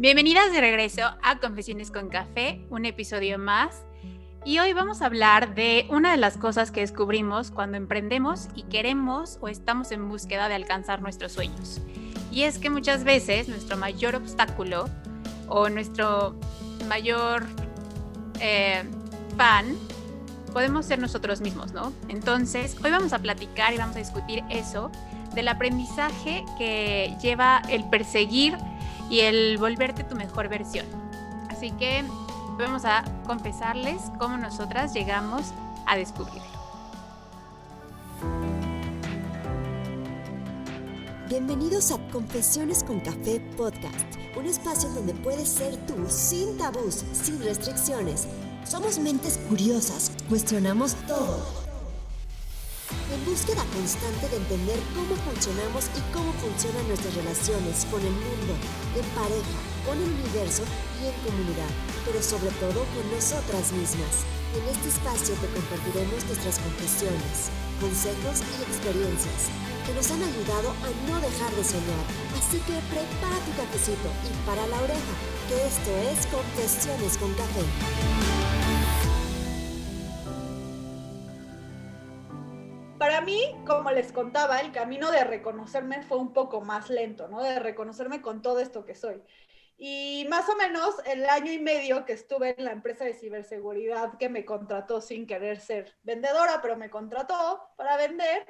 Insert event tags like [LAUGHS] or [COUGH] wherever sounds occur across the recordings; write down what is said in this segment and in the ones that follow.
Bienvenidas de regreso a Confesiones con Café, un episodio más. Y hoy vamos a hablar de una de las cosas que descubrimos cuando emprendemos y queremos o estamos en búsqueda de alcanzar nuestros sueños. Y es que muchas veces nuestro mayor obstáculo o nuestro mayor eh, fan podemos ser nosotros mismos, ¿no? Entonces, hoy vamos a platicar y vamos a discutir eso del aprendizaje que lleva el perseguir y el volverte tu mejor versión. Así que vamos a confesarles cómo nosotras llegamos a descubrir. Bienvenidos a Confesiones con Café Podcast, un espacio donde puedes ser tú sin tabús, sin restricciones. Somos mentes curiosas, cuestionamos todo en búsqueda constante de entender cómo funcionamos y cómo funcionan nuestras relaciones con el mundo, en pareja, con el universo y en comunidad, pero sobre todo con nosotras mismas. En este espacio te compartiremos nuestras confesiones, consejos y experiencias que nos han ayudado a no dejar de soñar. Así que prepara tu cafecito y para la oreja, que esto es Confesiones con Café. Para mí, como les contaba, el camino de reconocerme fue un poco más lento, ¿no? De reconocerme con todo esto que soy. Y más o menos el año y medio que estuve en la empresa de ciberseguridad que me contrató sin querer ser vendedora, pero me contrató para vender,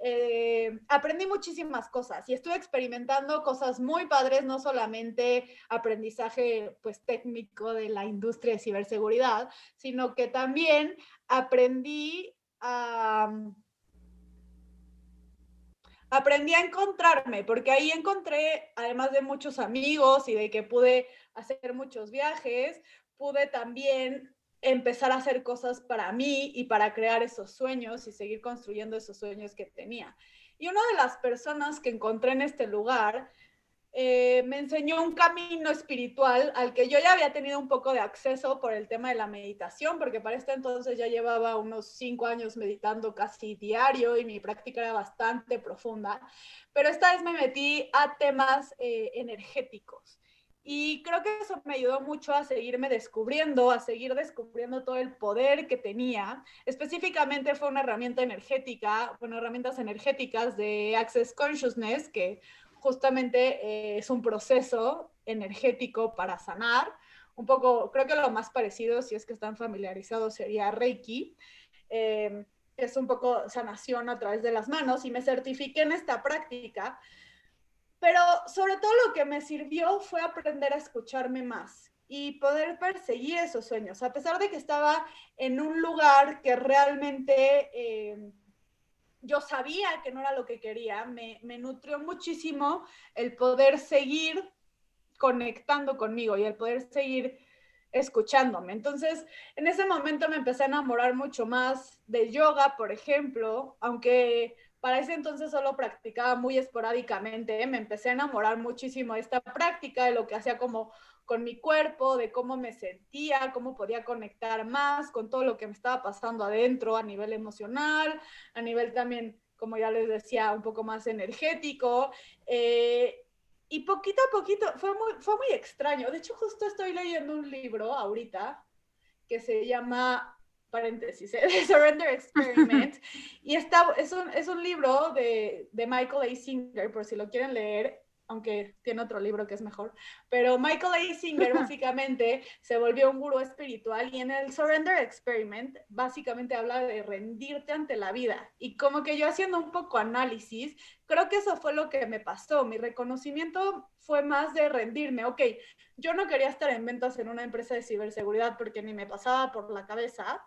eh, aprendí muchísimas cosas y estuve experimentando cosas muy padres, no solamente aprendizaje pues técnico de la industria de ciberseguridad, sino que también aprendí a aprendí a encontrarme, porque ahí encontré, además de muchos amigos y de que pude hacer muchos viajes, pude también empezar a hacer cosas para mí y para crear esos sueños y seguir construyendo esos sueños que tenía. Y una de las personas que encontré en este lugar eh, me enseñó un camino espiritual al que yo ya había tenido un poco de acceso por el tema de la meditación, porque para este entonces ya llevaba unos cinco años meditando casi diario y mi práctica era bastante profunda, pero esta vez me metí a temas eh, energéticos. Y creo que eso me ayudó mucho a seguirme descubriendo, a seguir descubriendo todo el poder que tenía. Específicamente fue una herramienta energética, bueno, herramientas energéticas de Access Consciousness, que justamente eh, es un proceso energético para sanar. Un poco, creo que lo más parecido, si es que están familiarizados, sería Reiki. Eh, es un poco sanación a través de las manos y me certifiqué en esta práctica. Pero sobre todo lo que me sirvió fue aprender a escucharme más y poder perseguir esos sueños, a pesar de que estaba en un lugar que realmente... Eh, yo sabía que no era lo que quería, me, me nutrió muchísimo el poder seguir conectando conmigo y el poder seguir escuchándome. Entonces, en ese momento me empecé a enamorar mucho más de yoga, por ejemplo, aunque para ese entonces solo practicaba muy esporádicamente, me empecé a enamorar muchísimo de esta práctica, de lo que hacía como con mi cuerpo, de cómo me sentía, cómo podía conectar más con todo lo que me estaba pasando adentro a nivel emocional, a nivel también, como ya les decía, un poco más energético. Eh, y poquito a poquito fue muy, fue muy extraño. De hecho, justo estoy leyendo un libro ahorita que se llama paréntesis, The [LAUGHS] Surrender Experiment. [LAUGHS] y está, es, un, es un libro de, de Michael A. Singer, por si lo quieren leer aunque tiene otro libro que es mejor, pero Michael A. Singer [LAUGHS] básicamente se volvió un gurú espiritual y en el Surrender Experiment básicamente habla de rendirte ante la vida. Y como que yo haciendo un poco análisis, creo que eso fue lo que me pasó, mi reconocimiento fue más de rendirme, ok, yo no quería estar en ventas en una empresa de ciberseguridad porque ni me pasaba por la cabeza,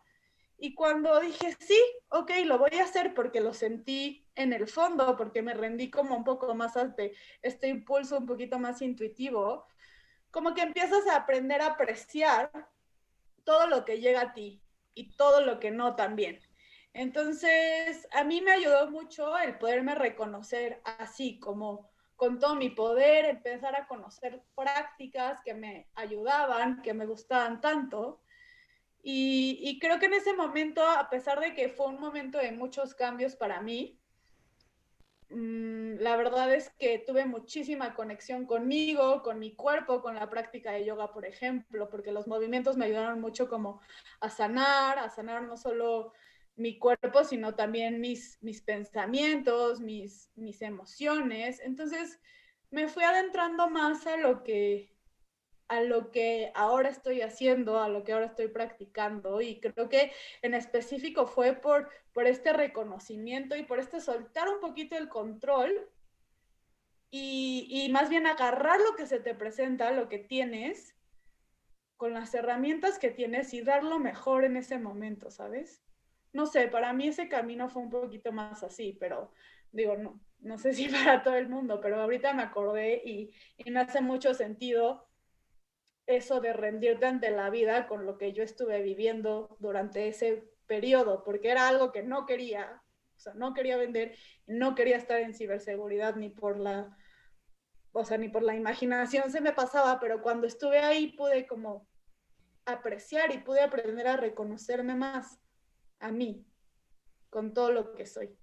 y cuando dije, sí, ok, lo voy a hacer porque lo sentí en el fondo, porque me rendí como un poco más ante este impulso un poquito más intuitivo, como que empiezas a aprender a apreciar todo lo que llega a ti y todo lo que no también. Entonces, a mí me ayudó mucho el poderme reconocer así, como con todo mi poder, empezar a conocer prácticas que me ayudaban, que me gustaban tanto y, creo que en ese momento, a pesar de que fue un momento de muchos cambios para mí, mm, la verdad es que tuve muchísima conexión conmigo, con mi cuerpo, con la práctica de yoga, por ejemplo, porque los movimientos me ayudaron mucho como a sanar, a sanar no solo mi cuerpo, sino también mis, mis pensamientos, mis, mis emociones. Entonces me fui adentrando más a lo que a lo que ahora estoy haciendo, a lo que ahora estoy practicando y creo que en específico fue por, por este reconocimiento y por este soltar un poquito el control y, y más bien agarrar lo que se te presenta, lo que tienes, con las herramientas que tienes y dar lo mejor en ese momento, ¿sabes? No sé, para mí ese camino fue un poquito más así, pero digo, no, no sé si [LAUGHS] para todo el mundo, pero ahorita me acordé y, y me hace mucho sentido eso de rendirte ante la vida con lo que yo estuve viviendo durante ese periodo, porque era algo que no quería, o sea, no quería vender, no quería estar en ciberseguridad ni por la, o sea, ni por la imaginación se me pasaba, pero cuando estuve ahí pude como apreciar y pude aprender a reconocerme más a mí, con todo lo que soy.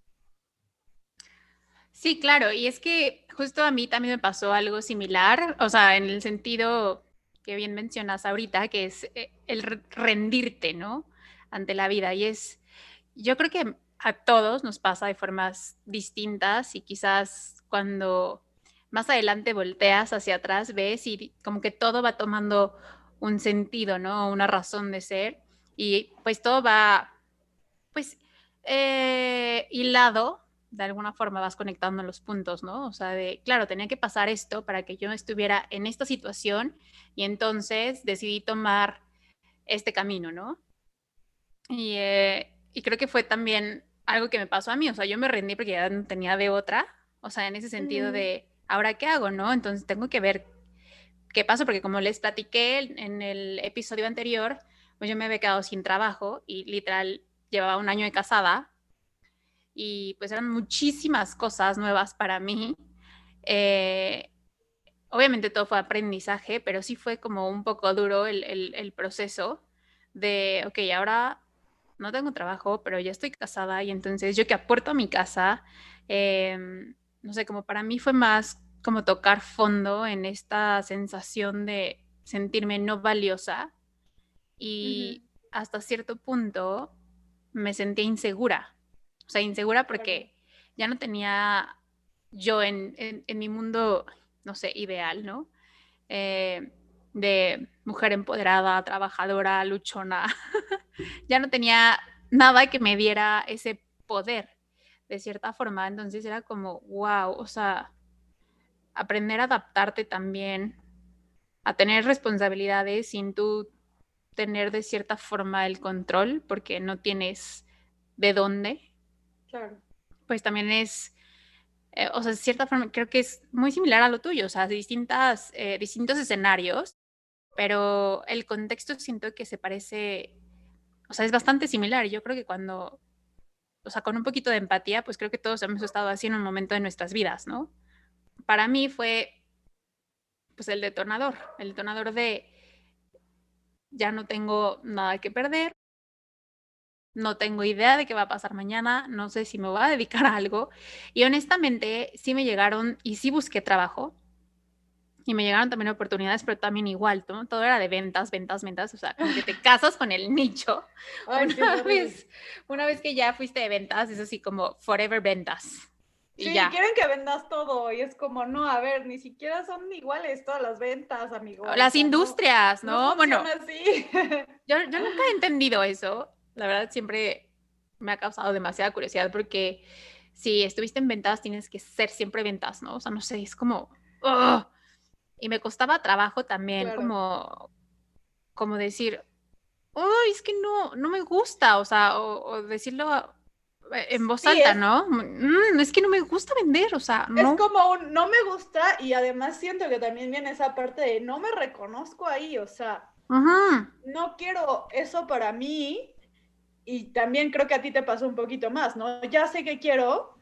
Sí, claro, y es que justo a mí también me pasó algo similar, o sea, en el sentido que bien mencionas ahorita, que es eh, el rendirte, ¿no? Ante la vida. Y es, yo creo que a todos nos pasa de formas distintas y quizás cuando más adelante volteas hacia atrás, ves y como que todo va tomando un sentido, ¿no? Una razón de ser. Y pues todo va, pues, eh, hilado de alguna forma vas conectando los puntos, ¿no? O sea, de, claro, tenía que pasar esto para que yo estuviera en esta situación y entonces decidí tomar este camino, ¿no? Y, eh, y creo que fue también algo que me pasó a mí, o sea, yo me rendí porque ya no tenía de otra, o sea, en ese sentido de, ¿ahora qué hago, no? Entonces tengo que ver qué pasó, porque como les platiqué en el episodio anterior, pues yo me había quedado sin trabajo y literal llevaba un año de casada y pues eran muchísimas cosas nuevas para mí. Eh, obviamente todo fue aprendizaje, pero sí fue como un poco duro el, proceso de, ok, ahora no tengo trabajo, pero ya estoy casada y entonces yo que aporto a mi casa, em, no sé, como para mí fue más como tocar fondo en esta sensación de sentirme no valiosa y hasta cierto punto me sentía insegura o sea, insegura porque ya no tenía yo en, mi mundo, no sé, ideal, ¿no? Eh, de mujer empoderada, trabajadora, luchona. [LAUGHS] ya no tenía nada que me diera ese poder, de cierta forma. Entonces era como, wow, o sea, aprender a adaptarte también, a tener responsabilidades sin tú tener de cierta forma el control, porque no tienes de dónde pues también es, eh, o sea, de cierta forma, creo que es muy similar a lo tuyo, o sea, distintas, eh, distintos escenarios, pero el contexto siento que se parece, o sea, es bastante similar. Yo creo que cuando, o sea, con un poquito de empatía, pues creo que todos hemos estado así en un momento de nuestras vidas, ¿no? Para mí fue, pues, el detonador, el detonador de ya no tengo nada que perder, no tengo idea de qué va a pasar mañana, no sé si me voy a [LAUGHS] dedicar a algo. Y honestamente, sí me llegaron y sí busqué trabajo. Y me llegaron también oportunidades, pero también igual, todo era de ventas, ventas, ventas, o sea, como que te [LAUGHS] casas con el nicho. una, vez, una vez que ya fuiste de ventas, es así como forever ventas. Y sí, quieren que vendas todo y es como, no, a ver, ni siquiera son iguales todas las ventas, amigo. Las industrias, ¿no? bueno, así. [LAUGHS] yo, yo nunca he entendido eso la verdad siempre me ha causado demasiada curiosidad porque si estuviste en ventas tienes que ser siempre ventas, ¿no? O sea, no sé, es como... Y me costaba trabajo también como, como decir, ¡ay, es que no, no me gusta! O sea, o, decirlo en voz alta, ¿no? Mm, es que no me gusta vender, o sea, no. Es como un no me gusta y además siento que también viene esa parte de no me reconozco ahí, o sea, no quiero eso para mí y también creo que a ti te pasó un poquito más, ¿no? Ya sé que quiero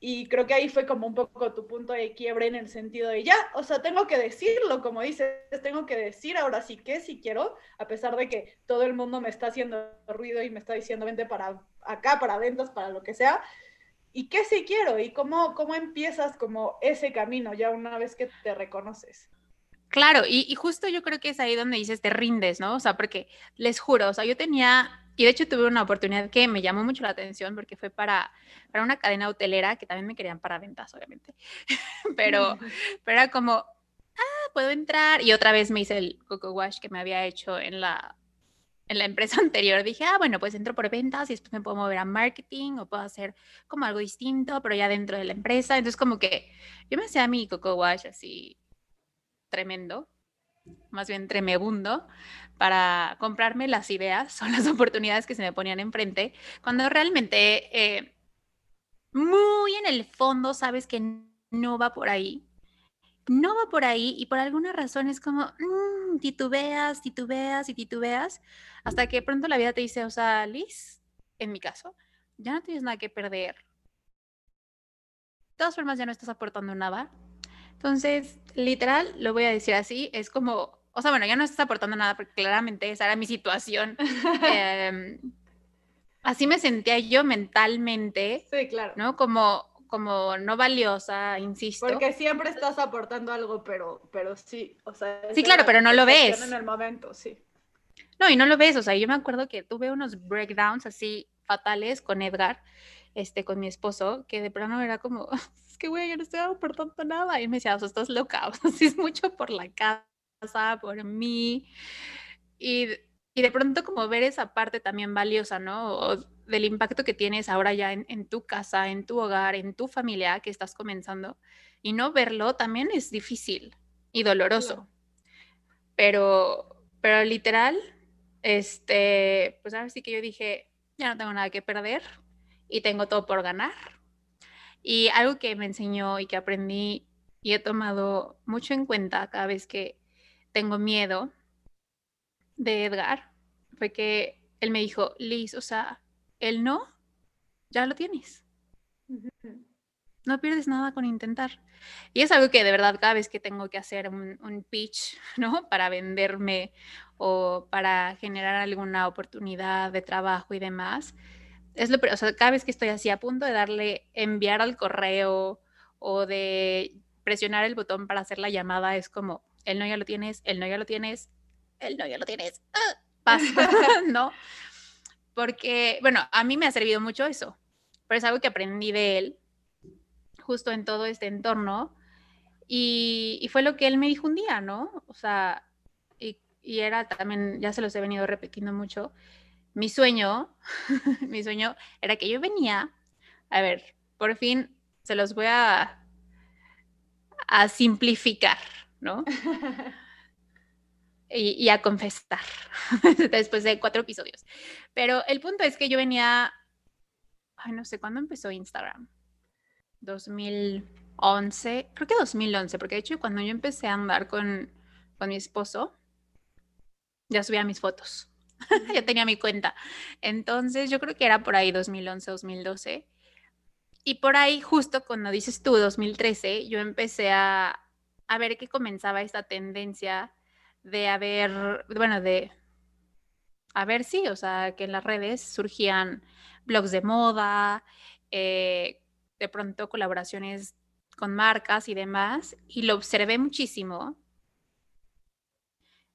y creo que ahí fue como un poco tu punto de quiebre en el sentido de ya, o sea, tengo que decirlo, como dices, tengo que decir ahora sí que sí quiero, a pesar de que todo el mundo me está haciendo ruido y me está diciendo vente para acá, para ventas, para lo que sea. y qué sí quiero y cómo, cómo empiezas como ese camino ya una vez que te reconoces. Claro, y, y, justo yo creo que es ahí donde dices te rindes, ¿no? O sea, porque les juro, o sea, yo tenía, y de hecho tuve una oportunidad que me llamó mucho la atención porque fue para, para una cadena hotelera que también me querían para ventas, obviamente, [LAUGHS] pero, [LAUGHS] pero era como, ah, puedo entrar, y otra vez me hice el coco wash que me había hecho en la, en la empresa [LAUGHS] anterior. Dije, ah, bueno, pues entro por ventas y después me puedo mover a marketing o puedo hacer como algo distinto, pero ya dentro de la empresa. Entonces, como que yo me hacía mi coco wash así tremendo, más bien tremebundo, para comprarme las ideas [LAUGHS] o las oportunidades que se me ponían enfrente, cuando realmente eh, muy en el fondo sabes que no va por ahí no va por ahí y por alguna razón es como mm, titubeas, titubeas y titubeas hasta que pronto la vida te dice, o sea, Liz, en mi caso, ya no tienes nada que perder. De todas formas, ya no estás aportando nada. Entonces, literal, lo voy a decir así, es como, o sea, bueno, ya no estás aportando nada porque claramente esa era mi situación. [LAUGHS] Em, así me sentía yo mentalmente. Sí, claro. ¿No? Como, como no valiosa, insisto. Porque siempre estás aportando algo, pero, pero sí, o sea. Sí, claro, pero no lo ves. En el momento, sí. No, y no lo ves, o sea, yo me acuerdo que tuve unos breakdowns así fatales con Edgar, este, con mi esposo, que de plano era como, [LAUGHS] que güey, yo no estoy aportando nada. Y me decía, o sea, estás loca, [LAUGHS] o sea, sí es mucho por la casa, por mí. Y, y de pronto como ver esa parte también valiosa, ¿no? del impacto que tienes ahora ya en, tu casa, en tu hogar, en tu familia que estás comenzando. Y no verlo también es difícil y doloroso. Pero, pero literal, este, pues ahora sí que yo dije, ya no tengo nada que perder y tengo todo por ganar. Y algo que me enseñó y que aprendí y he tomado mucho en cuenta cada vez que tengo miedo de Edgar fue que él me dijo, Liz, o sea, el no, ya lo tienes. No pierdes nada con intentar. Y es algo que de verdad cada vez que tengo que hacer un, pitch, [LAUGHS] ¿no? Para venderme o para generar alguna oportunidad de trabajo y demás, es lo, o sea, cada vez que estoy así a punto de darle enviar al correo o de presionar el botón para hacer la llamada, es como, el no ya lo tienes, el no ya lo tienes, el no ya lo tienes, ¡Ah! pasa, [LAUGHS] ¿no? porque, bueno, a mí me ha servido mucho eso, pero es algo que aprendí de él justo en todo este entorno y, fue lo que él me dijo un día, ¿no? O sea, y, y, era también, ya se los he venido repitiendo mucho, mi sueño, [LAUGHS] mi sueño era que yo venía, a ver, por fin se los voy a, a simplificar, ¿no? [LAUGHS] y, a confesar [LAUGHS] después de cuatro episodios. Pero el punto es que yo venía, ay, no sé cuándo empezó Instagram. 2011, creo que 2011, porque de hecho cuando yo empecé a andar con, con mi esposo, ya subía mis fotos, [LAUGHS] ya tenía mi cuenta. Entonces yo creo que era por ahí 2011, 2012. Y por ahí, justo cuando dices tú, 2013, yo empecé a, a ver que comenzaba esta tendencia de haber, bueno, de, a ver, sí, o sea, que en las redes surgían blogs de moda, eh, de pronto colaboraciones con marcas y demás, y lo observé muchísimo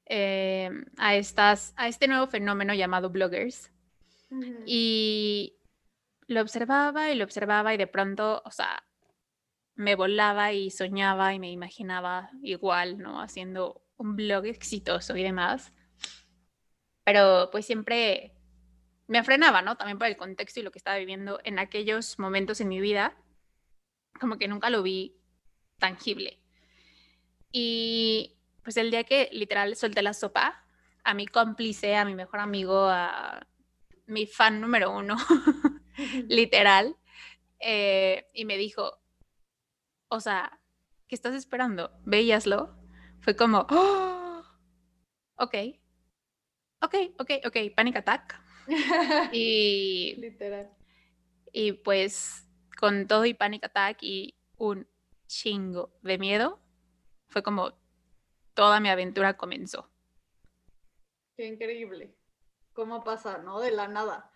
eh, a, estas, a este nuevo fenómeno llamado bloggers. Y lo observaba y lo observaba y de pronto, o sea, me volaba y soñaba y me imaginaba igual, ¿no? Haciendo un blog exitoso y demás. Pero pues siempre me frenaba, ¿no? También por el contexto y lo que estaba viviendo en aquellos momentos en mi vida. Como que nunca lo vi tangible. Y pues el día que literal solté la sopa, a mi cómplice, a mi mejor amigo, a mi fan número uno, [LAUGHS] literal, eh, y me dijo, o sea, ¿qué estás esperando? Veíaslo fue como, oh, ok, ok, ok, ok, panic attack. [LAUGHS] y, Literal. Y pues con todo y panic attack y un chingo de miedo, fue como toda mi aventura comenzó. Qué increíble. ¿Cómo pasa, no? De la nada.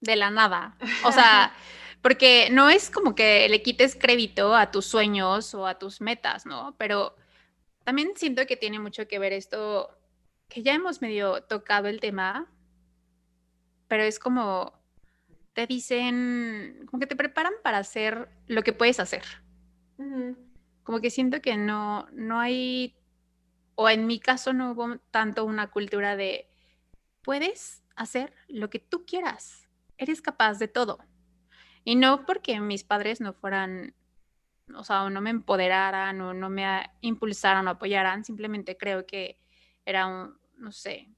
De la nada. O sea, [LAUGHS] Porque no es como que le quites crédito a tus sueños o a tus metas, ¿no? Pero también siento que tiene mucho que ver esto, que ya hemos medio tocado el tema, pero es como te dicen, como que te preparan para hacer lo que puedes hacer. Como que siento que no, no hay, o en mi caso no hubo tanto una cultura de, puedes hacer lo que tú quieras, eres capaz de todo. Y no porque mis padres no fueran, o sea, no me empoderaran o no me impulsaran o apoyaran, simplemente creo que era un, no sé,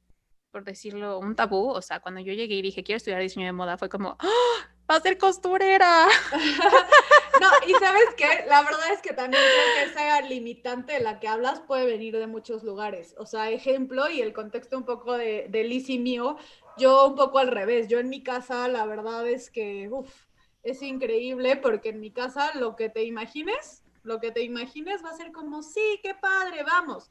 por decirlo, un tabú. O sea, cuando yo llegué y dije, quiero estudiar diseño de moda, fue como, ¡Ah! va a ser costurera. [LAUGHS] no, y sabes qué, la verdad es que también creo que esa limitante de la que hablas puede venir de muchos lugares. O sea, ejemplo y el contexto un poco de, de Liz y mío, yo un poco al revés. Yo en mi casa, la verdad es que, uff, es increíble porque en mi casa lo que te imagines, lo que te imagines va a ser como, sí, qué padre, vamos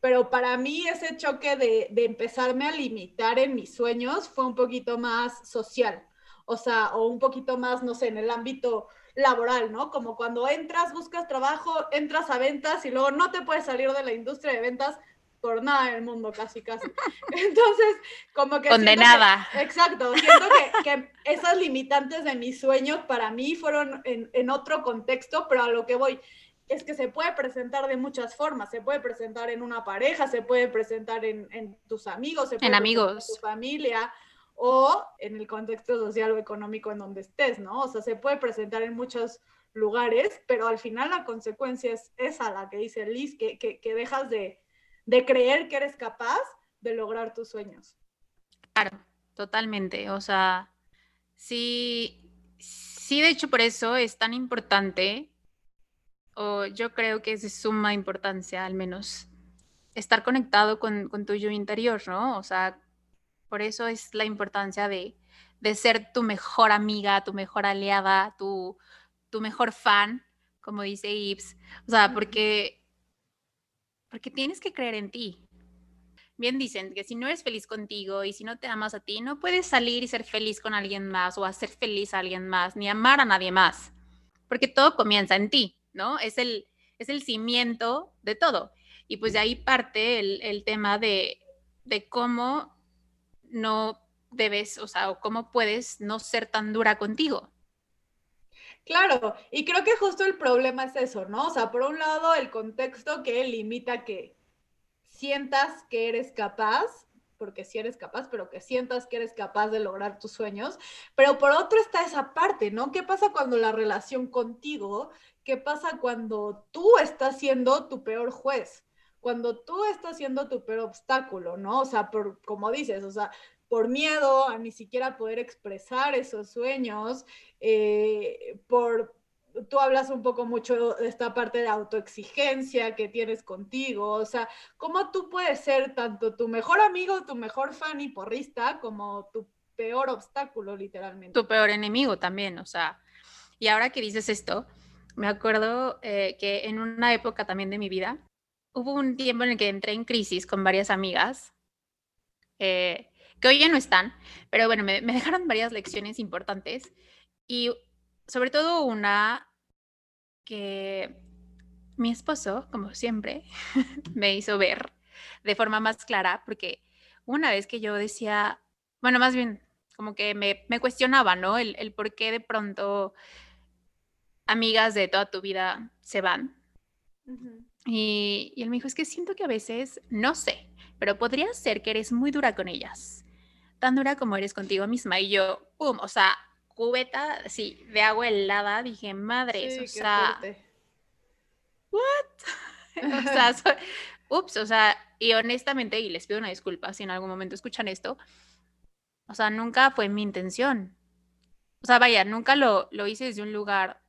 pero para mí ese choque de, de, empezarme a limitar en mis sueños fue un poquito más social, o sea, o un poquito más, no sé, en el ámbito laboral, ¿no? Como cuando entras, buscas trabajo, entras a ventas y luego no te puedes salir de la industria de ventas por nada en el mundo, casi, casi. [LAUGHS] Entonces, como que... Condenada. exacto, siento que, que, esas limitantes de mis sueños para mí fueron en, en otro contexto, pero a lo que voy es que se puede presentar de muchas formas. Se puede presentar en una pareja, se puede presentar en, en tus amigos, se puede en amigos. en tu familia o en el contexto social o económico en donde estés, ¿no? O sea, se puede presentar en muchos lugares, pero al final la consecuencia es esa, la que dice Liz, que, que, que dejas de, de creer que eres capaz de lograr tus sueños. Claro, totalmente. O sea, sí, sí, de hecho por eso es tan importante o yo creo que es de suma importancia, al menos, estar conectado con, con tu yo interior, ¿no? O sea, por eso es la importancia de, de ser tu mejor amiga, tu mejor aliada, tu, tu mejor fan, como dice Ibs. O sea, porque, porque tienes que creer en ti. Bien dicen que si no eres feliz contigo y si no te amas a ti, no puedes salir y ser feliz con alguien más o hacer feliz a alguien más, ni amar a nadie más, porque todo comienza en ti. ¿no? Es el, es el cimiento de todo. Y pues de ahí parte el, tema de, cómo no debes, o sea, o cómo puedes no ser tan dura contigo. Claro, y creo que justo el problema es eso, ¿no? O sea, por un lado, el contexto que limita que sientas que eres capaz porque si eres capaz, pero que sientas que eres capaz de lograr tus sueños. Pero por otro está esa parte, ¿no? ¿Qué pasa cuando la relación contigo, qué pasa cuando tú estás siendo tu peor juez? Cuando tú estás siendo tu peor obstáculo, ¿no? O sea, por, como dices, o sea, por miedo a ni siquiera poder expresar esos sueños, eh, por tú hablas un poco mucho de esta parte de autoexigencia que tienes contigo, o sea, cómo tú puedes ser tanto tu mejor amigo, tu mejor fan y porrista, como tu peor obstáculo, literalmente. Tu peor enemigo también, o sea, y ahora que dices esto, me acuerdo eh, que en una época también de mi vida, hubo un tiempo en el que entré en crisis con varias amigas, eh, que hoy ya no están, pero bueno, me, dejaron varias lecciones importantes y sobre todo una que mi esposo, como siempre, [LAUGHS] me hizo ver de forma más clara, porque una vez que yo decía, bueno, más bien como que me, cuestionaba, ¿no? El, el, por qué de pronto amigas de toda tu vida se van. Y, y él me dijo, es que siento que a veces, no sé, pero podría ser que eres muy dura con ellas, tan dura como eres contigo misma. Y yo, pum, o sea, cubeta, sí, de agua helada, dije, madre, [LAUGHS] o sea, ¿what? o sea, ups, o sea, y honestamente, y les pido una disculpa si en algún momento escuchan esto, o sea, nunca fue mi intención. O sea, vaya, nunca lo, lo hice desde un lugar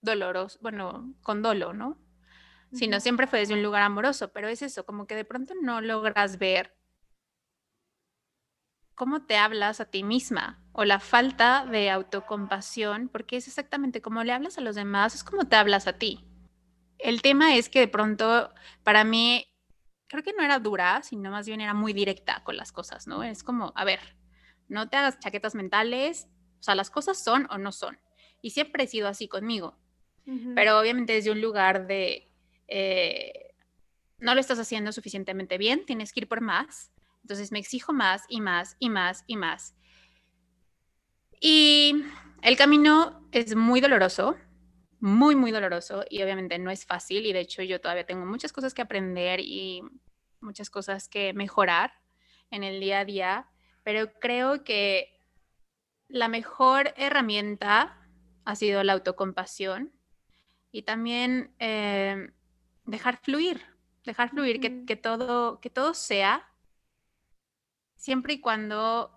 doloroso, bueno, con dolo, ¿no? Sino siempre fue desde un lugar amoroso, pero es eso, como que de pronto no logras ver cómo te hablas a ti misma o la falta de autocompasión, porque es exactamente como le hablas a los demás, es como te hablas a ti. El tema es que de pronto, para mí, creo que no era dura, sino más bien era muy directa con las cosas, ¿no? Es como, a ver, no te hagas chaquetas mentales, o sea, las cosas son o no son. Y siempre he sido así conmigo. Pero obviamente desde un lugar de, eh, no lo estás haciendo suficientemente bien, tienes que ir por más. Entonces me exijo más y más y más y más. Y el camino es muy doloroso, muy, muy doloroso y obviamente no es fácil y de hecho yo todavía tengo muchas cosas que aprender y muchas cosas que mejorar en el día a día, pero creo que la mejor herramienta ha sido la autocompasión y también eh, dejar fluir, dejar fluir, que, todo, que todo sea siempre y cuando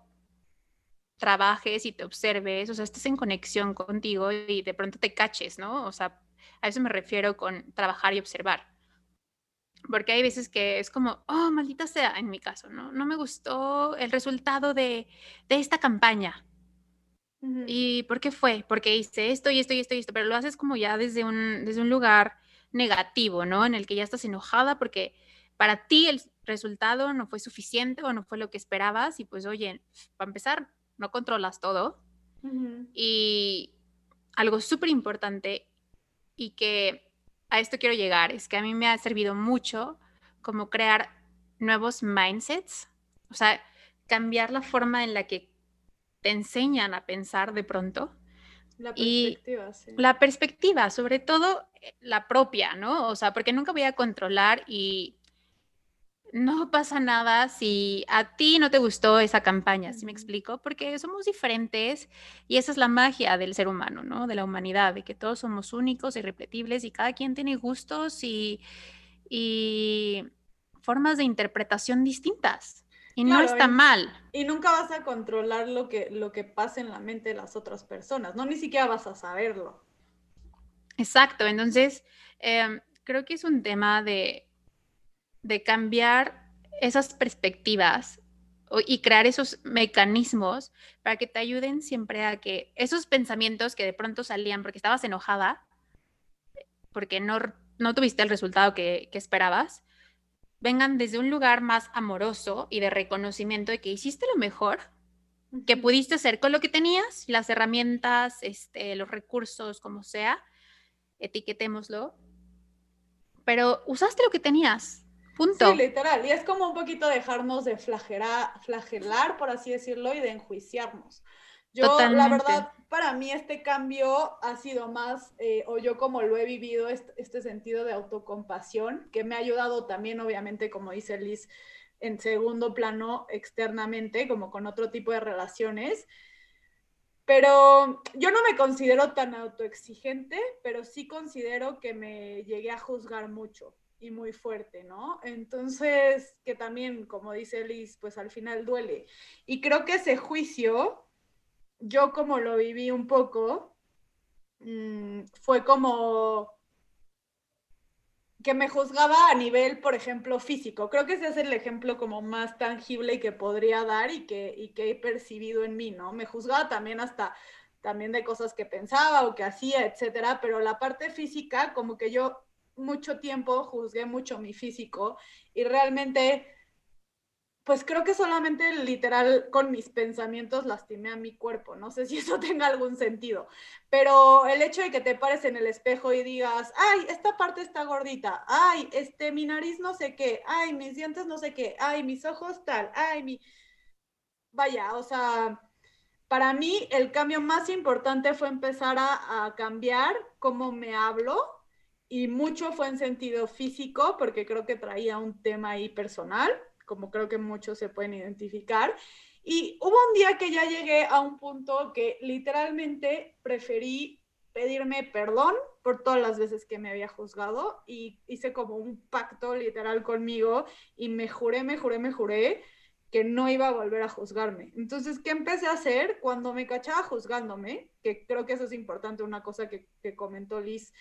trabajes y te observes, o sea, estés en conexión contigo y de pronto te caches, ¿no? O sea, a eso me refiero con trabajar y observar. Porque hay veces que es como, oh, maldita sea, en mi caso, ¿no? No me gustó el resultado de, esta campaña. ¿Y por qué fue? Porque hice esto y esto y esto y esto, pero lo haces como ya desde un, desde un lugar negativo, ¿no? En el que ya estás enojada porque para ti el resultado no fue suficiente o no fue lo que esperabas y pues oye, para empezar, no controlas todo. Y algo súper importante y que a esto quiero llegar es que a mí me ha servido mucho como crear nuevos mindsets, o sea, cambiar la forma en la que te enseñan a pensar de pronto. La perspectiva, sí. La perspectiva, sobre todo eh, la propia, ¿no? O sea, porque nunca voy a controlar y no pasa nada si a ti no te gustó esa campaña, ¿sí me explico? Porque somos diferentes y esa es la magia del ser humano, ¿no? De la humanidad, de que todos somos únicos, irrepetibles y cada quien tiene gustos y, formas de interpretación distintas. Y no está mal. Y nunca vas a controlar lo que, lo que pasa en la mente de las otras personas, ¿no? Ni siquiera vas a saberlo. Exacto, entonces em, creo que es un tema de de cambiar esas perspectivas y crear esos mecanismos para que te ayuden siempre a que esos pensamientos que de pronto salían porque estabas enojada, porque no, no tuviste el resultado que, que esperabas, vengan desde un lugar más amoroso y de reconocimiento de que hiciste lo mejor que pudiste hacer con lo que tenías, las herramientas, este, los recursos, como sea, etiquetémoslo, pero usaste lo que tenías, Sí, literal. Y es como un poquito dejarnos de flagelar, flagelar, por así decirlo, y de enjuiciarnos. Yo, la verdad, para mí este cambio ha sido más, eh, o yo como lo he vivido, este, este, sentido de autocompasión, que me ha ayudado también, obviamente, como dice Liz, en segundo plano, externamente, como con otro tipo de relaciones. Pero yo no me considero tan autoexigente, pero sí considero que me llegué a juzgar mucho y muy fuerte, ¿no? Entonces, que también, como dice Liz, pues al final duele. Y creo que ese juicio, yo como lo viví un poco, mm, fue como que me juzgaba a nivel, por ejemplo, físico. Creo que ese es el ejemplo como más tangible y que podría dar y que, y que he percibido en mí, ¿no? Me juzgaba también hasta también de cosas que pensaba o que hacía, etcétera, pero la parte física, como que yo mucho tiempo juzgué mucho mi físico y realmente, pues creo que solamente literal con mis pensamientos lastimé a mi cuerpo. No sé si eso [LAUGHS] tenga algún sentido, pero el hecho de que te pares en el espejo y digas, ay, esta parte está gordita, ay, este, mi nariz no sé qué, ay, mis dientes no sé qué, ay, mis ojos tal, ay, mi... Vaya, o sea, para mí el cambio más importante fue empezar a, a cambiar cómo me hablo, y mucho fue en sentido físico, porque creo que traía un tema ahí personal, como creo que muchos se pueden identificar. Y hubo un día que ya llegué a un punto que literalmente preferí pedirme perdón por todas las veces que me había juzgado y hice como un pacto literal conmigo y me juré, me juré, me juré que no iba a volver a juzgarme. Entonces, ¿qué empecé a hacer cuando me cachaba juzgándome? Que creo que eso es importante, una cosa que, que comentó Liz,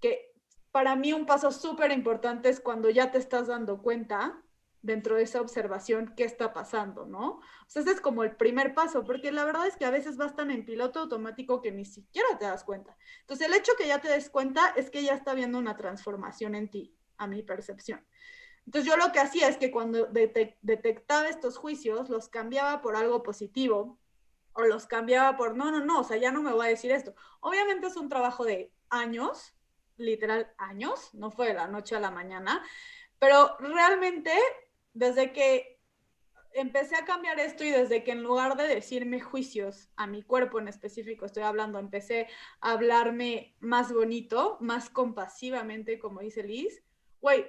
que para mí un paso súper importante es cuando ya te estás dando cuenta dentro de esa observación qué está pasando, ¿no? O sea, ese es como el primer paso, porque la verdad es que a veces vas tan en piloto automático que ni siquiera te das cuenta. Entonces, el hecho que ya te des cuenta es que ya está viendo una transformación en ti, a mi percepción. Entonces, yo lo que hacía es que cuando detectaba estos juicios, los cambiaba por algo positivo o los cambiaba por, no, no, no, o sea, ya no me voy a decir esto. Obviamente es un trabajo de años, literal años, no fue de la noche a la mañana, pero realmente desde que empecé a cambiar esto y desde que en lugar de decirme juicios a mi cuerpo en específico, estoy hablando, empecé a hablarme más bonito, más compasivamente, como dice Liz, güey,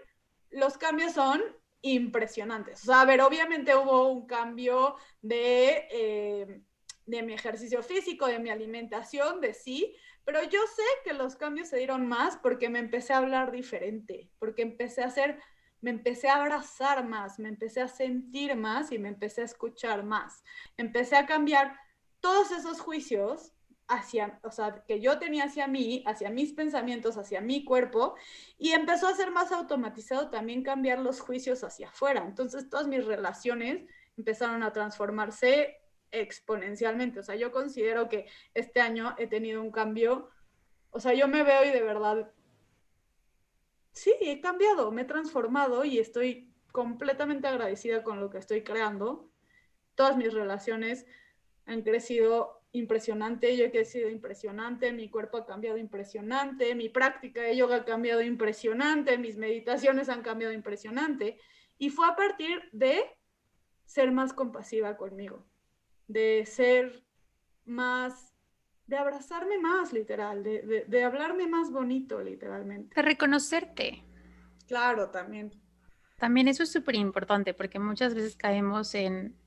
los cambios son impresionantes. O sea, a ver, obviamente hubo un cambio de, eh, de mi ejercicio físico, de mi alimentación, de sí, pero yo sé que los cambios se dieron más porque me empecé a hablar diferente, porque empecé a hacer, me empecé a abrazar más, me empecé a sentir más y me empecé a escuchar más. Empecé a cambiar todos esos juicios hacia, o sea, que yo tenía hacia mí, hacia mis pensamientos, hacia mi cuerpo, y empezó a ser más automatizado también cambiar los juicios hacia afuera. Entonces todas mis relaciones empezaron a transformarse exponencialmente. O sea, yo considero que este año he tenido un cambio, o sea, yo me veo y de verdad, sí, he cambiado, me he transformado y estoy completamente agradecida con lo que estoy creando. Todas mis relaciones han crecido impresionante, yo he crecido impresionante, mi cuerpo ha cambiado impresionante, mi práctica de yoga ha cambiado impresionante, mis meditaciones han cambiado impresionante. Y fue a partir de ser más compasiva conmigo, de ser más, de abrazarme más, literal, de, de hablarme más bonito, literalmente. De reconocerte. Claro, también. También eso es súper importante porque muchas veces caemos en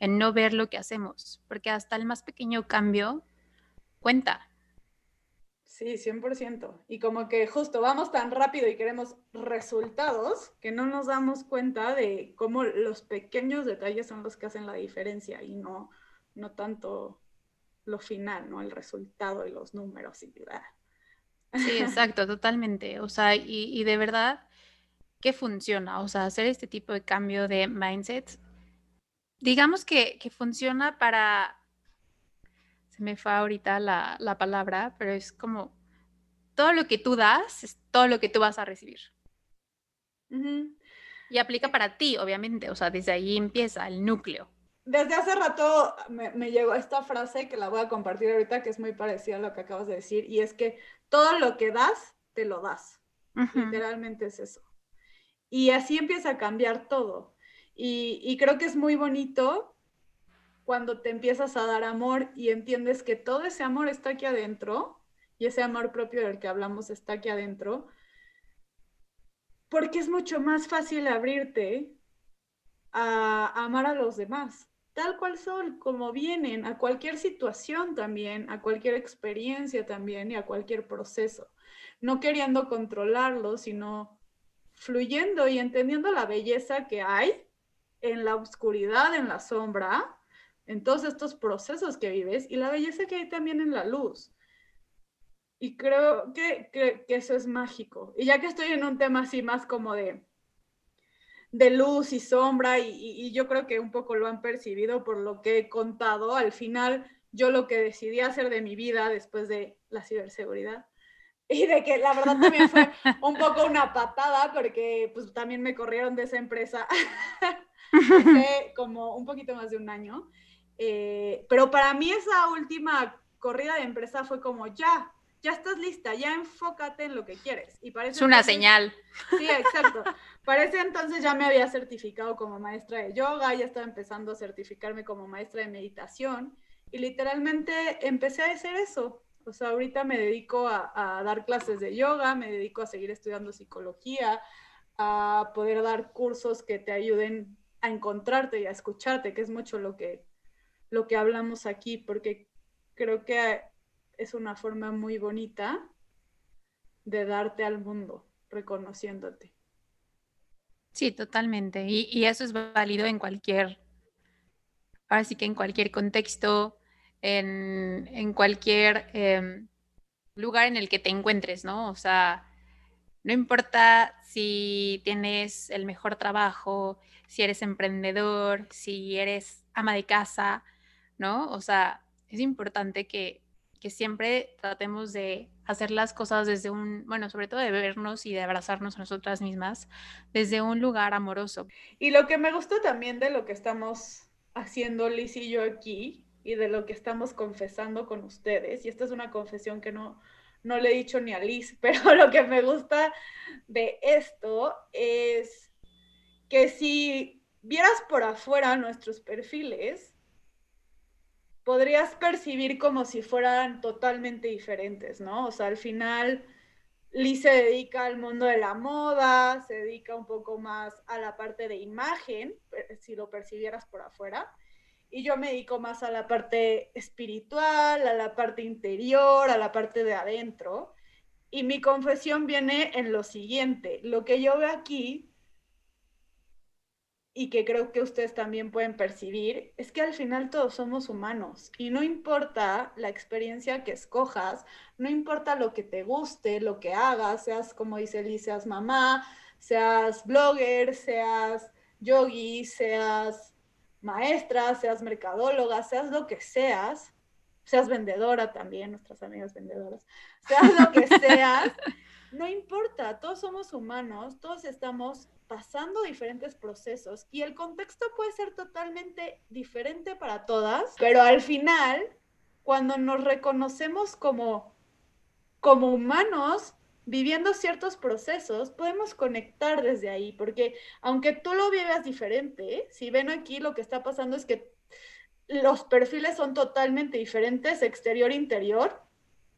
en no ver lo que hacemos, porque hasta el más pequeño cambio cuenta. Sí, 100%. Y como que justo vamos tan rápido y queremos resultados que no nos damos cuenta de cómo los pequeños detalles son los que hacen la diferencia y no, no tanto lo final, ¿no? El resultado y los números y Sí, [LAUGHS] exacto, totalmente. O sea, y, y de verdad que funciona. O sea, hacer este tipo de cambio de mindset digamos que, funciona para, se me fue ahorita la, palabra, pero es como todo lo que tú das es todo lo que tú vas a recibir. Y aplica para ti, obviamente, o sea, desde ahí empieza el núcleo. Desde hace rato me, llegó esta frase que la voy a compartir ahorita, que es muy parecida a lo que acabas de decir, y es que todo lo que das, te lo das. Literalmente es eso. Y así empieza a cambiar todo. Y, creo que es muy bonito cuando te empiezas a dar amor y entiendes que todo ese amor está aquí adentro y ese amor propio del que hablamos está aquí adentro, porque es mucho más fácil abrirte a, amar a los demás, tal cual son, como vienen, a cualquier situación también, a cualquier experiencia también y a cualquier proceso, no queriendo controlarlo, sino fluyendo y entendiendo la belleza que hay en la oscuridad, en la sombra, en todos estos procesos que vives y la belleza que hay también en la luz. Y creo que, eso es mágico. Y ya que estoy en un tema así más como de, de luz y sombra, y, y, yo creo que un poco lo han percibido por lo que he contado, al final yo lo que decidí hacer de mi vida después de la ciberseguridad, [LAUGHS] y de que la verdad también fue un poco una patada porque pues también me corrieron de esa empresa [LAUGHS] hace como un poquito más de un año. Eh, pero para mí esa última corrida de empresa fue como, ya, ya estás lista, ya enfócate en lo que quieres. Y parece es una señal. Sí, exacto. Parece entonces ya me había certificado como maestra de yoga, ya estaba empezando a certificarme como maestra de meditación y literalmente empecé a hacer eso. O sea, ahorita me dedico a, a dar clases de yoga, me dedico a seguir estudiando psicología, a poder dar cursos que te ayuden a encontrarte y a escucharte, que es mucho lo que, lo que hablamos aquí, porque creo que es una forma muy bonita de darte al mundo, reconociéndote. Sí, totalmente. Y, eso es válido en cualquier, ahora sí que en cualquier contexto, en, cualquier em, lugar en el que te encuentres, ¿no? O sea, no importa si tienes el mejor trabajo, si eres emprendedor, si eres ama de casa, ¿no? O sea, es importante que, siempre tratemos de hacer las cosas desde un, bueno, sobre todo de vernos y de abrazarnos a nosotras mismas desde un lugar amoroso. Y lo que me gusta también de lo que estamos haciendo Liz y yo aquí y de lo que estamos confesando con ustedes. Y esta es una confesión que no, no le he dicho ni a Liz, [LAUGHS] pero lo que me gusta de esto es que si vieras por afuera nuestros perfiles, podrías percibir como si fueran totalmente diferentes, ¿no? O sea, al final Liz se dedica al mundo de la moda, se dedica un poco más a la parte de imagen, si lo percibieras por afuera, y yo me dedico más a la parte espiritual, a la parte interior, a la parte de adentro. Y mi confesión viene en lo siguiente, lo que yo veo aquí y que creo que ustedes también pueden percibir, es que al final todos somos humanos y no importa la experiencia que escojas, no importa lo que te guste, lo que hagas, seas como dice Liz, seas mamá, seas blogger, seas yogi, seas maestra, seas mercadóloga, seas lo que seas, seas vendedora también, nuestras amigas vendedoras, seas lo que [LAUGHS] seas, no importa, todos somos humanos, todos estamos pasando diferentes procesos y el contexto puede ser totalmente diferente para todas, pero al final, cuando nos reconocemos como, como humanos, viviendo ciertos procesos, podemos conectar desde ahí, porque aunque tú lo vivas diferente, si ven aquí lo que está pasando es que los perfiles son totalmente diferentes, exterior, interior,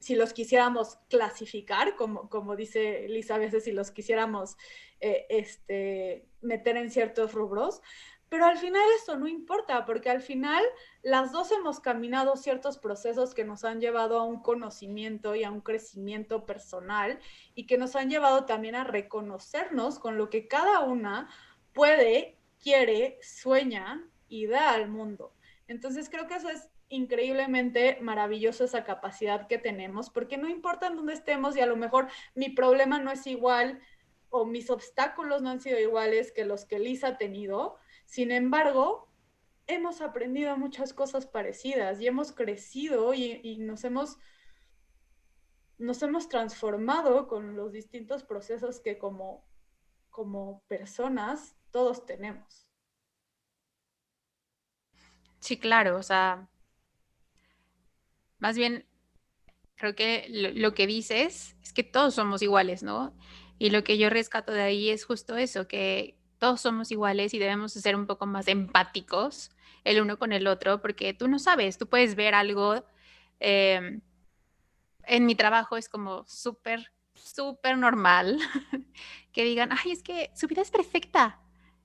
si los quisiéramos clasificar, como, como dice Lisa a veces, si los quisiéramos eh, este, meter en ciertos rubros, pero al final eso no importa, porque al final las dos hemos caminado ciertos procesos que nos han llevado a un conocimiento y a un crecimiento personal y que nos han llevado también a reconocernos con lo que cada una puede, quiere, sueña y da al mundo. Entonces creo que eso es increíblemente maravilloso esa capacidad que tenemos, porque no importa en dónde estemos y a lo mejor mi problema no es igual o mis obstáculos no han sido iguales que los que Lisa ha tenido, sin embargo, hemos aprendido muchas cosas parecidas y hemos crecido y, nos hemos nos hemos transformado con los distintos procesos que como, como personas todos tenemos. Sí, claro, o sea, más bien creo que lo, que dices es que todos somos iguales, ¿no? Y lo que yo rescato de ahí es justo eso, que todos somos iguales y debemos ser un poco más empáticos el uno con el otro, porque tú no sabes, tú puedes ver algo. Em, en mi trabajo es como súper, súper normal [LAUGHS] que digan, ay, es que su vida es perfecta,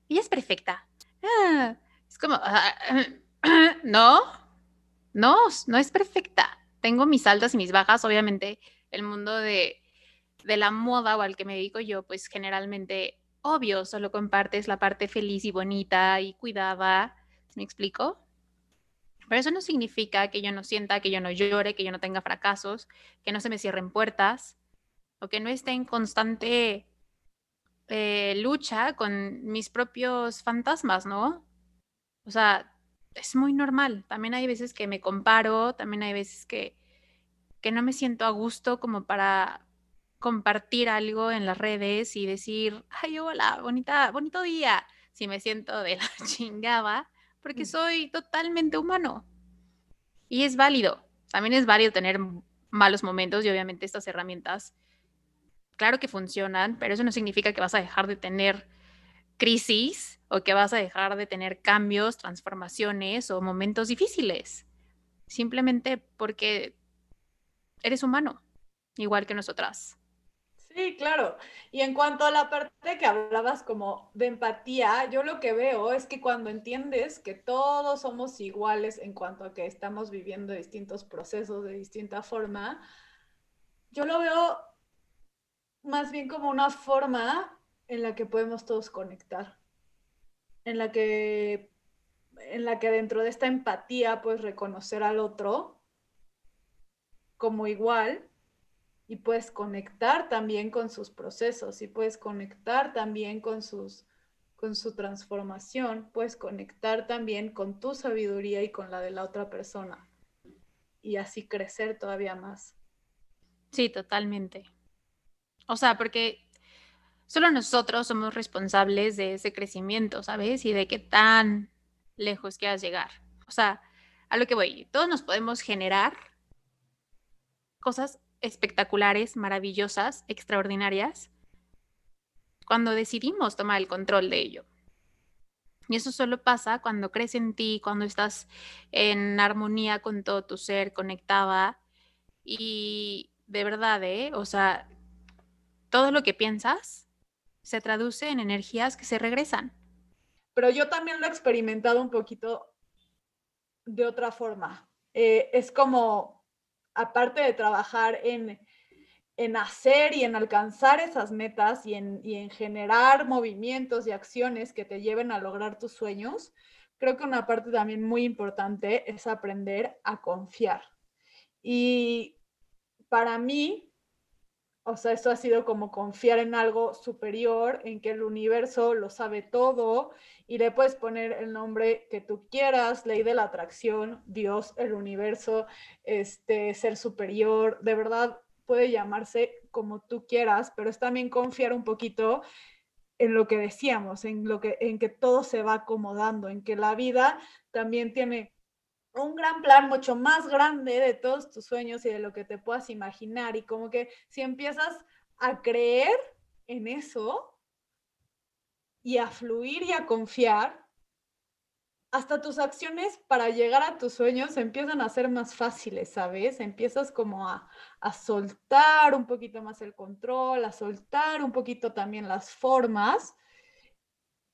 ella es perfecta. Ah, es como, ah, [CLEARS THROAT] no, no, no es perfecta. Tengo mis altas y mis bajas, obviamente el mundo de, la moda o al que me dedico yo, pues generalmente obvio, solo compartes la parte feliz y bonita y cuidada. ¿Me explico? Pero eso no significa que yo no sienta, que yo no llore, que yo no tenga fracasos, que no se me cierren puertas o que no esté en constante eh, lucha con mis propios fantasmas, ¿no? O sea, es muy normal. También hay veces que me comparo, también hay veces que, que no me siento a gusto como para compartir algo en las redes y decir, ay, hola, bonita, bonito día, si me siento de [LAUGHS] la chingada, porque mm. soy totalmente humano. Y es válido, también es válido tener malos momentos y obviamente estas herramientas, claro que funcionan, pero eso no significa que vas a dejar de tener crisis o que vas a dejar de tener cambios, transformaciones o momentos difíciles. Simplemente porque eres humano, igual que nosotras. Sí, claro. Y en cuanto a la parte que hablabas como de empatía, yo lo que veo es que cuando entiendes que todos somos iguales en cuanto a que estamos viviendo distintos procesos de distinta forma, yo lo veo más bien como una forma en la que podemos todos conectar, en la que, en la que dentro de esta empatía puedes reconocer al otro como igual y puedes conectar también con sus procesos y puedes conectar también con sus con su transformación, puedes conectar también con tu sabiduría y con la de la otra persona y así crecer todavía más. Sí, totalmente. O sea, porque solo nosotros somos responsables de ese crecimiento, ¿sabes? Y de qué tan lejos quieras llegar. O sea, a lo que voy, todos nos podemos generar cosas espectaculares, maravillosas, extraordinarias, cuando decidimos tomar el control de ello. Y eso solo pasa cuando crees en ti, cuando estás en armonía con todo tu ser, conectada. Y de verdad, ¿eh? O sea, todo lo que piensas se traduce en energías que se regresan. Pero yo también lo he experimentado un poquito de otra forma. Eh, es como, aparte de trabajar en en hacer y en alcanzar esas metas y en, en generar movimientos y acciones que te lleven a lograr tus sueños, creo que una parte también muy importante es aprender a confiar. Y para mí, o sea, esto ha sido como confiar en algo superior, en que el universo lo sabe todo y le puedes poner el nombre que tú quieras, ley de la atracción, Dios, el universo, este ser superior, de verdad puede llamarse como tú quieras, pero es también confiar un poquito en lo que decíamos, en lo que en que todo se va acomodando, en que la vida también tiene un gran plan mucho más grande de todos tus sueños y de lo que te puedas imaginar y como que si empiezas a creer en eso y a fluir y a confiar, hasta tus acciones para llegar a tus sueños empiezan a ser más fáciles, ¿sabes? Empiezas como a, soltar un poquito más el control, a soltar un poquito también las formas,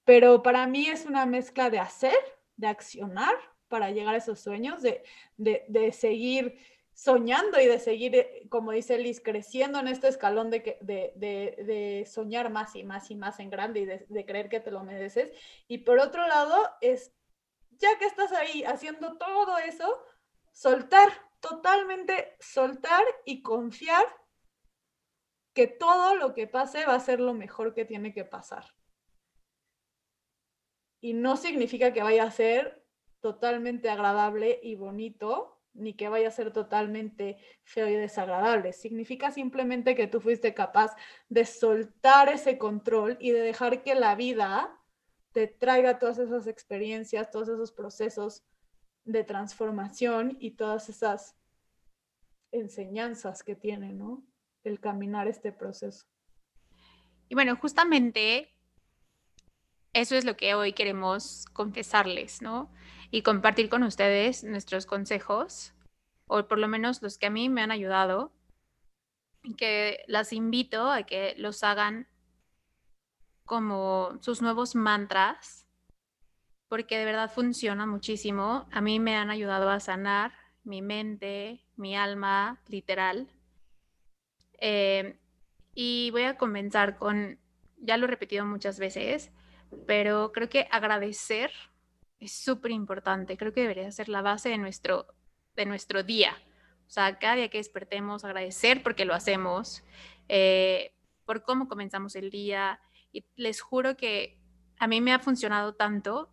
pero para mí es una mezcla de hacer, de accionar para llegar a esos sueños, de, seguir soñando y de seguir, eh, como dice Liz, creciendo en este escalón de, de, soñar más y más y más en grande y de, creer que te lo mereces. Y por otro lado, es ya que estás ahí haciendo todo eso, soltar, totalmente soltar y confiar que todo lo que pase va a ser lo mejor que tiene que pasar. Y no significa que vaya a ser totalmente agradable y bonito, ni que vaya a ser totalmente feo y desagradable. Significa simplemente que tú fuiste capaz de soltar ese control y de dejar que la vida te traiga todas esas experiencias, todos esos procesos de transformación y todas esas enseñanzas que tiene, ¿no? El caminar este proceso. Y bueno, justamente eso es lo que hoy queremos confesarles, ¿no? Y compartir con ustedes nuestros consejos, o por lo menos los que a mí me han ayudado, y que las invito a que los hagan como sus nuevos mantras, porque de verdad funciona muchísimo. A mí me han ayudado a sanar mi mente, mi alma, literal. Eh, y voy a comenzar con, ya lo he repetido muchas veces, pero creo que agradecer es súper importante. Creo que debería ser la base de nuestro, de nuestro día. O sea, cada día que despertemos, agradecer porque lo hacemos, eh, por cómo comenzamos el día, y les juro que a mí me ha funcionado tanto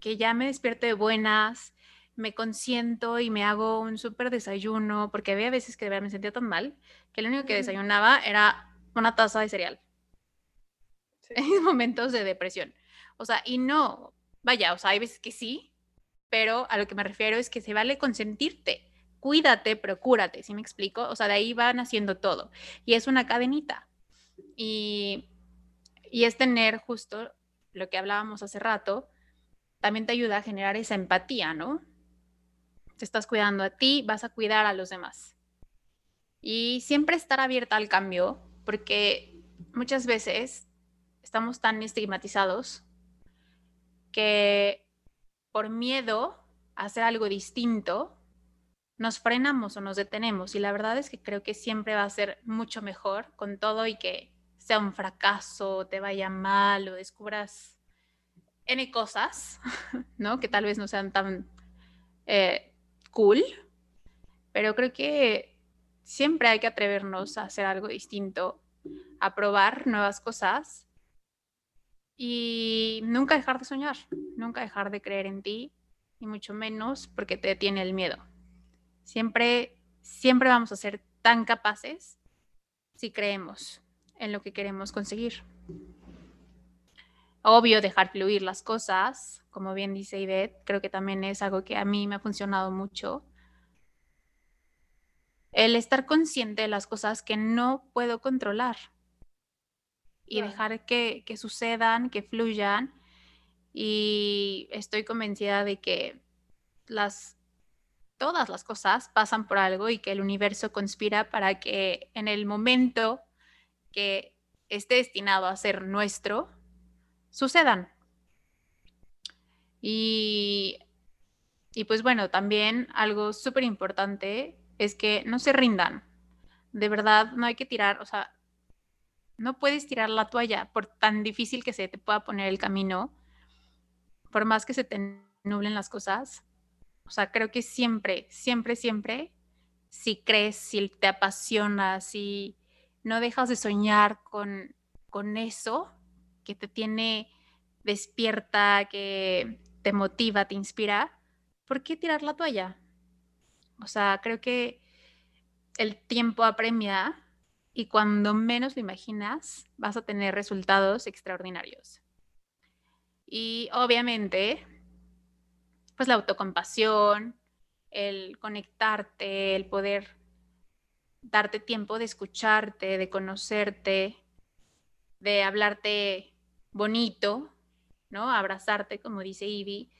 que ya me despierto de buenas, me consiento y me hago un súper desayuno, porque había veces que de verdad me sentía tan mal que lo único que desayunaba era una taza de cereal. En [LAUGHS] momentos de depresión. O sea, y no, vaya, o sea, hay veces que sí, pero a lo que me refiero es que se vale consentirte. Cuídate, procúrate, ¿sí me explico? O sea, de ahí van haciendo todo. Y es una cadenita. Y y es tener justo lo que hablábamos hace rato, también te ayuda a generar esa empatía, ¿no? Te estás cuidando a ti, vas a cuidar a los demás. Y siempre estar abierta al cambio, porque muchas veces estamos tan estigmatizados que por miedo a hacer algo distinto, nos frenamos o nos detenemos. Y la verdad es que creo que siempre va a ser mucho mejor con todo y que sea un fracaso, te vaya mal o descubras N cosas, [LAUGHS] ¿no? Que tal vez no sean tan eh, cool, pero creo que siempre hay que atrevernos a hacer algo distinto, a probar nuevas cosas y nunca dejar de soñar, nunca dejar de creer en ti y mucho menos porque te detiene el miedo. Siempre, siempre vamos a ser tan capaces si creemos en lo que queremos conseguir. obvio dejar fluir las cosas, como bien dice Ivette, creo que también es algo que a mí me ha funcionado mucho. El estar consciente de las cosas que no puedo controlar y dejar que, que sucedan, que fluyan. Y estoy convencida de que las todas las cosas pasan por algo y que el universo conspira para que en el momento que esté destinado a ser nuestro, sucedan. Y, y pues bueno, también algo súper importante es que no se rindan. De verdad, no hay que tirar, o sea, no puedes tirar la toalla por tan difícil que se te pueda poner el camino, por más que se te nublen las cosas. O sea, creo que siempre, siempre, siempre, si crees, si te apasiona, si no dejas de soñar con, con eso que te tiene despierta, que te motiva, te inspira, ¿por qué tirar la toalla? O sea, creo que el tiempo apremia y cuando menos lo imaginas vas a tener resultados extraordinarios. Y obviamente, pues la autocompasión, el conectarte, el poder darte tiempo de escucharte, de conocerte, de hablarte bonito, ¿no? Abrazarte, como dice Ivy,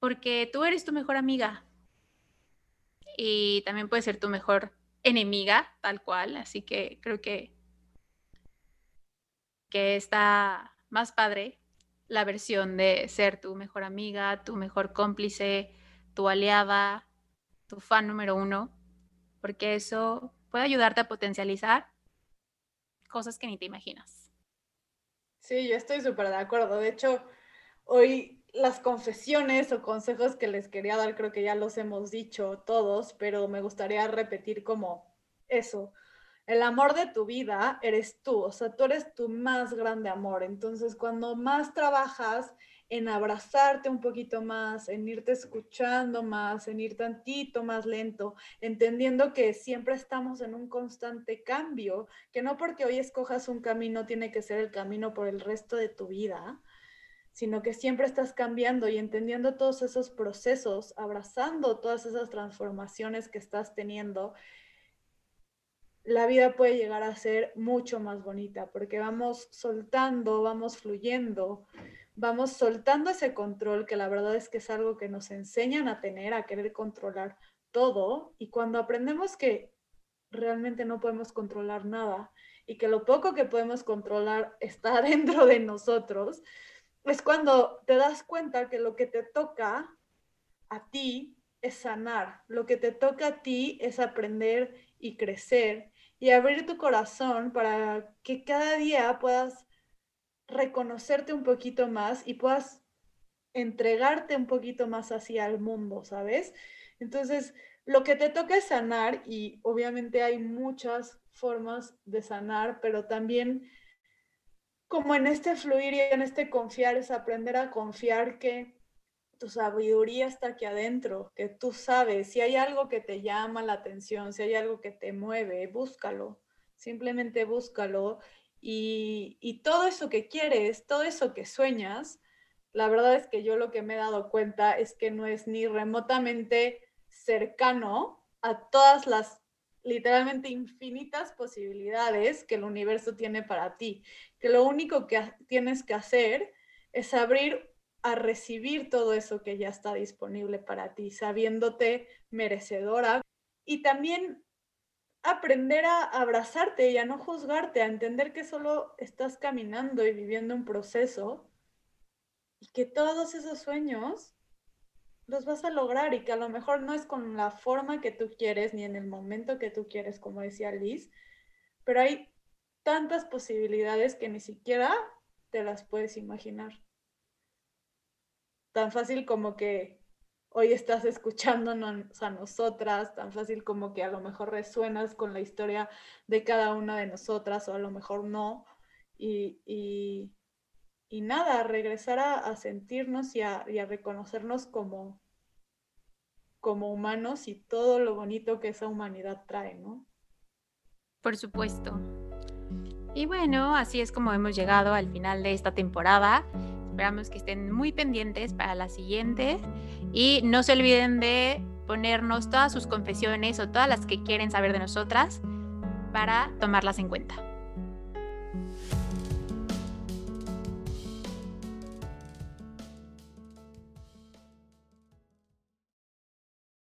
porque tú eres tu mejor amiga y también puedes ser tu mejor enemiga, tal cual, así que creo que, que está más padre la versión de ser tu mejor amiga, tu mejor cómplice, tu aliada, tu fan número uno, porque eso puede ayudarte a potencializar cosas que ni te imaginas. Sí, yo estoy súper de acuerdo. De hecho, hoy las confesiones o consejos que les quería dar, creo que ya los hemos dicho todos, pero me gustaría repetir como eso. El amor de tu vida eres tú, o sea, tú eres tu más grande amor. Entonces, cuando más trabajas en abrazarte un poquito más, en irte escuchando más, en ir tantito más lento, entendiendo que siempre estamos en un constante cambio, que no porque hoy escojas un camino tiene que ser el camino por el resto de tu vida, sino que siempre estás cambiando y entendiendo todos esos procesos, abrazando todas esas transformaciones que estás teniendo la vida puede llegar a ser mucho más bonita porque vamos soltando, vamos fluyendo, vamos soltando ese control que la verdad es que es algo que nos enseñan a tener, a querer controlar todo y cuando aprendemos que realmente no podemos controlar nada y que lo poco que podemos controlar está [LAUGHS] dentro de nosotros, es cuando te das cuenta que lo que te toca a ti es sanar, lo que te toca a ti es aprender y crecer y abrir tu corazón para que cada día puedas reconocerte un poquito más y puedas entregarte un poquito más hacia el mundo, ¿sabes? Entonces, lo que te toca es sanar y obviamente hay muchas formas de sanar, pero también como en este fluir y en este confiar es aprender a confiar que tu sabiduría está aquí adentro, que tú sabes, si hay algo que te llama la atención, si hay algo que te mueve, búscalo, simplemente búscalo. Y, y todo eso que quieres, todo eso que sueñas, la verdad es que yo lo que me he dado cuenta es que no es ni remotamente cercano a todas las literalmente infinitas posibilidades que el universo tiene para ti, que lo único que tienes que hacer es abrir a recibir todo eso que ya está disponible para ti, sabiéndote merecedora. Y también aprender a abrazarte y a no juzgarte, a entender que solo estás caminando y viviendo un proceso y que todos esos sueños los vas a lograr y que a lo mejor no es con la forma que tú quieres ni en el momento que tú quieres, como decía Liz, pero hay tantas posibilidades que ni siquiera te las puedes imaginar tan fácil como que hoy estás escuchándonos a nosotras, tan fácil como que a lo mejor resuenas con la historia de cada una de nosotras o a lo mejor no. Y, y, nada, regresar a, sentirnos y a, y a, reconocernos como, como humanos y todo lo bonito que esa humanidad trae, ¿no? Por supuesto. Y bueno, así es como hemos llegado al final de esta temporada. Esperamos que estén muy pendientes para la siguiente y no se olviden de ponernos todas sus confesiones o todas las que quieren saber de nosotras para tomarlas en cuenta.